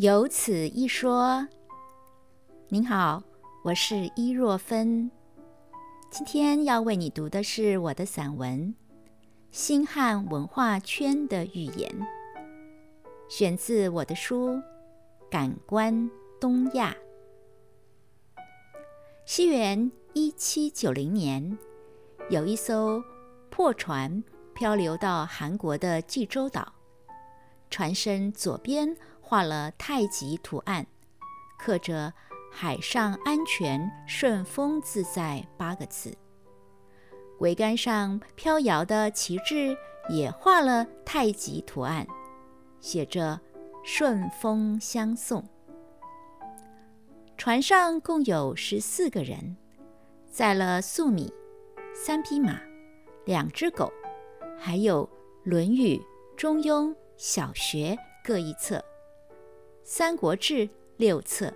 有此一说。您好，我是伊若芬，今天要为你读的是我的散文《新汉文化圈的预言》，选自我的书《感官东亚》。西元一七九零年，有一艘破船漂流到韩国的济州岛，船身左边画了太极图案，刻着。海上安全、顺风自在八个字，桅杆上飘摇的旗帜也画了太极图案，写着“顺风相送”。船上共有十四个人，载了粟米、三匹马、两只狗，还有《论语》《中庸》小学各一册，《三国志》六册。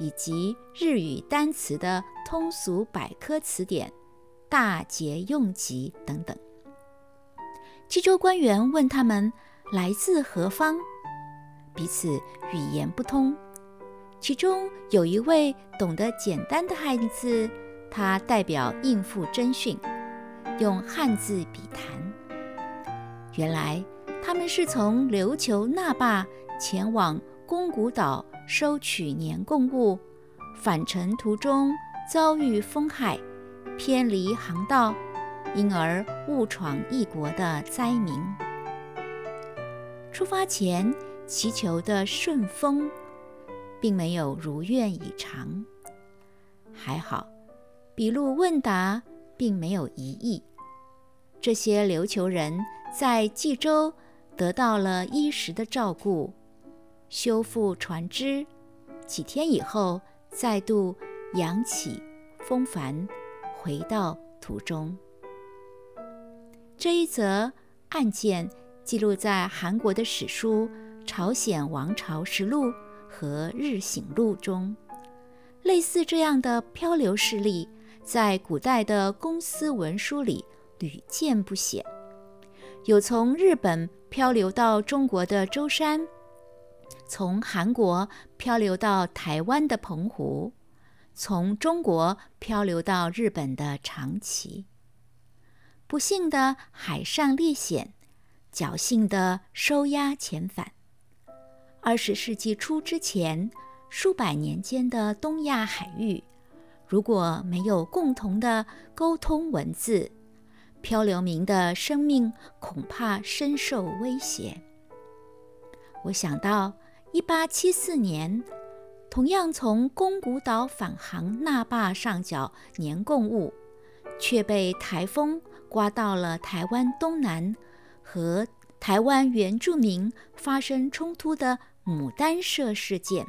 以及日语单词的通俗百科词典、大节用集等等。济州官员问他们来自何方，彼此语言不通。其中有一位懂得简单的汉字，他代表应付征讯，用汉字笔谈。原来他们是从琉球那霸前往宫古岛。收取年贡物，返程途中遭遇风害，偏离航道，因而误闯异国的灾民。出发前祈求的顺风，并没有如愿以偿。还好，笔录问答并没有疑义。这些琉球人在济州得到了衣食的照顾。修复船只，几天以后再度扬起风帆，回到途中。这一则案件记录在韩国的史书《朝鲜王朝实录》和《日醒录》中。类似这样的漂流事例，在古代的公司文书里屡见不鲜。有从日本漂流到中国的舟山。从韩国漂流到台湾的澎湖，从中国漂流到日本的长崎。不幸的海上历险，侥幸的收押遣返。二十世纪初之前，数百年间的东亚海域，如果没有共同的沟通文字，漂流民的生命恐怕深受威胁。我想到。一八七四年，同样从宫古岛返航那霸上缴年贡物，却被台风刮到了台湾东南，和台湾原住民发生冲突的牡丹社事件。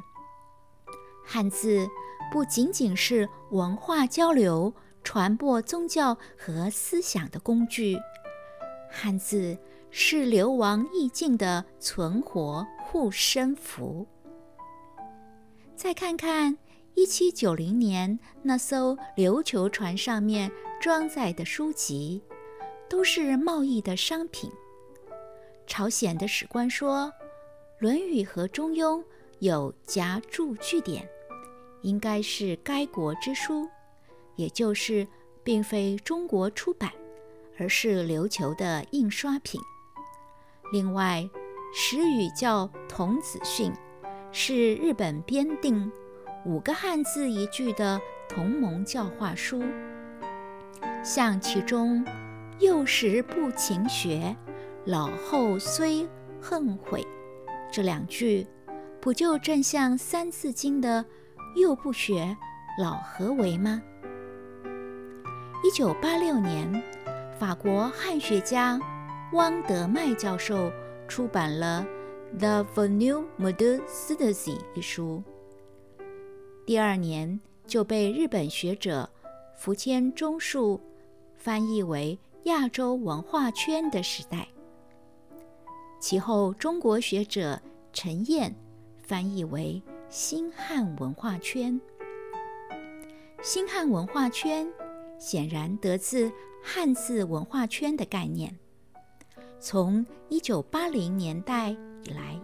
汉字不仅仅是文化交流、传播宗教和思想的工具，汉字。是流亡意境的存活护身符。再看看一七九零年那艘琉球船上面装载的书籍，都是贸易的商品。朝鲜的史官说，《论语》和《中庸》有夹注句点，应该是该国之书，也就是并非中国出版，而是琉球的印刷品。另外，时语叫《童子训》，是日本编定五个汉字一句的同盟教化书。像其中“幼时不勤学，老后虽恨悔”这两句，不就正像《三字经》的“幼不学，老何为”吗？一九八六年，法国汉学家。汪德迈教授出版了《The v e n u e Modern Citizen》一书，第二年就被日本学者福谦忠树翻译为《亚洲文化圈的时代》，其后中国学者陈燕翻译为《新汉文化圈》。新汉文化圈显然得自汉字文化圈的概念。从一九八零年代以来，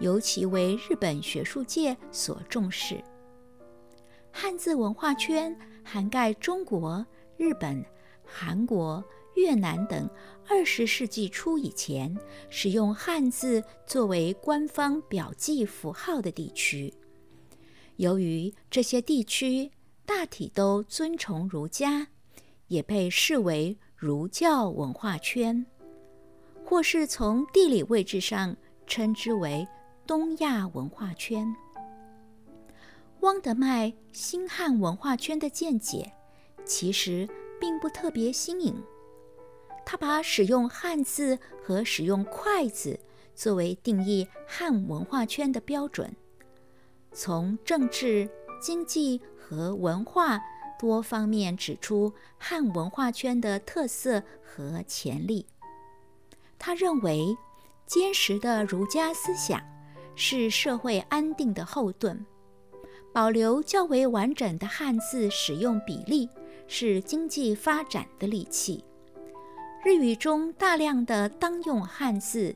尤其为日本学术界所重视。汉字文化圈涵盖中国、日本、韩国、越南等二十世纪初以前使用汉字作为官方表记符号的地区。由于这些地区大体都尊崇儒家，也被视为儒教文化圈，或是从地理位置上称之为东亚文化圈。汪德迈新汉文化圈的见解其实并不特别新颖，他把使用汉字和使用筷子作为定义汉文化圈的标准。从政治、经济和文化多方面指出汉文化圈的特色和潜力。他认为，坚实的儒家思想是社会安定的后盾；保留较为完整的汉字使用比例是经济发展的利器。日语中大量的当用汉字，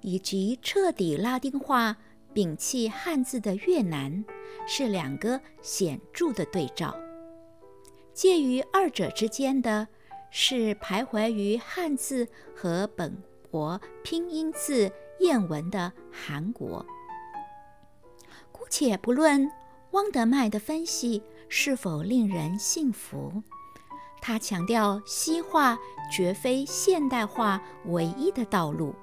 以及彻底拉丁化。摒弃汉字的越南是两个显著的对照，介于二者之间的是徘徊于汉字和本国拼音字谚文的韩国。姑且不论汪德迈的分析是否令人信服，他强调西化绝非现代化唯一的道路，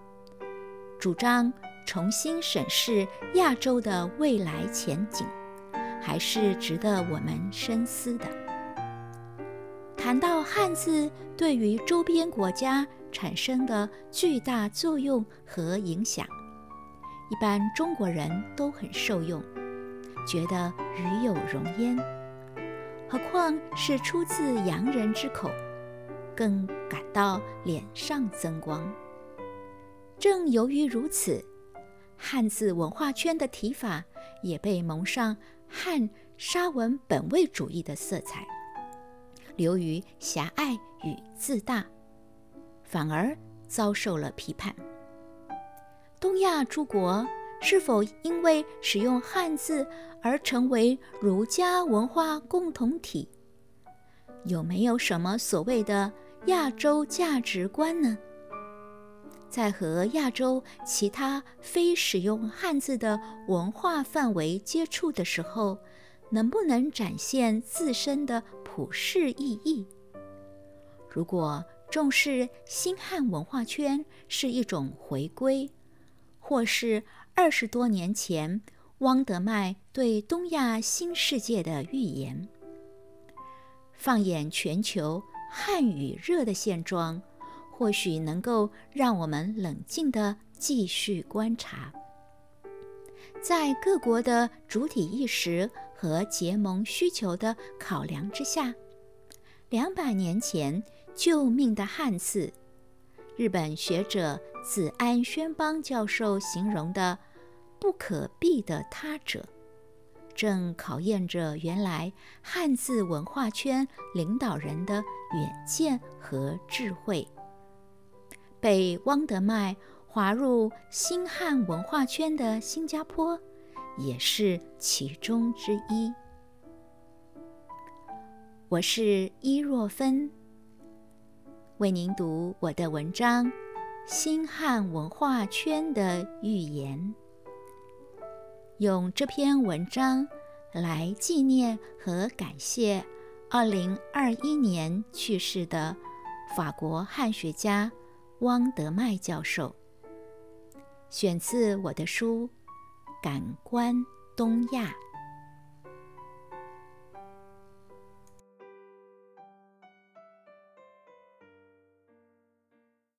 主张。重新审视亚洲的未来前景，还是值得我们深思的。谈到汉字对于周边国家产生的巨大作用和影响，一般中国人都很受用，觉得与有荣焉。何况是出自洋人之口，更感到脸上增光。正由于如此。汉字文化圈的提法也被蒙上汉沙文本位主义的色彩，流于狭隘与自大，反而遭受了批判。东亚诸国是否因为使用汉字而成为儒家文化共同体？有没有什么所谓的亚洲价值观呢？在和亚洲其他非使用汉字的文化范围接触的时候，能不能展现自身的普世意义？如果重视新汉文化圈是一种回归，或是二十多年前汪德迈对东亚新世界的预言，放眼全球汉语热的现状。或许能够让我们冷静地继续观察，在各国的主体意识和结盟需求的考量之下，两百年前救命的汉字，日本学者子安宣邦教授形容的“不可避的他者”，正考验着原来汉字文化圈领导人的远见和智慧。被汪德迈划入新汉文化圈的新加坡，也是其中之一。我是伊若芬，为您读我的文章《新汉文化圈的预言》，用这篇文章来纪念和感谢二零二一年去世的法国汉学家。汪德迈教授，选自我的书《感官东亚》。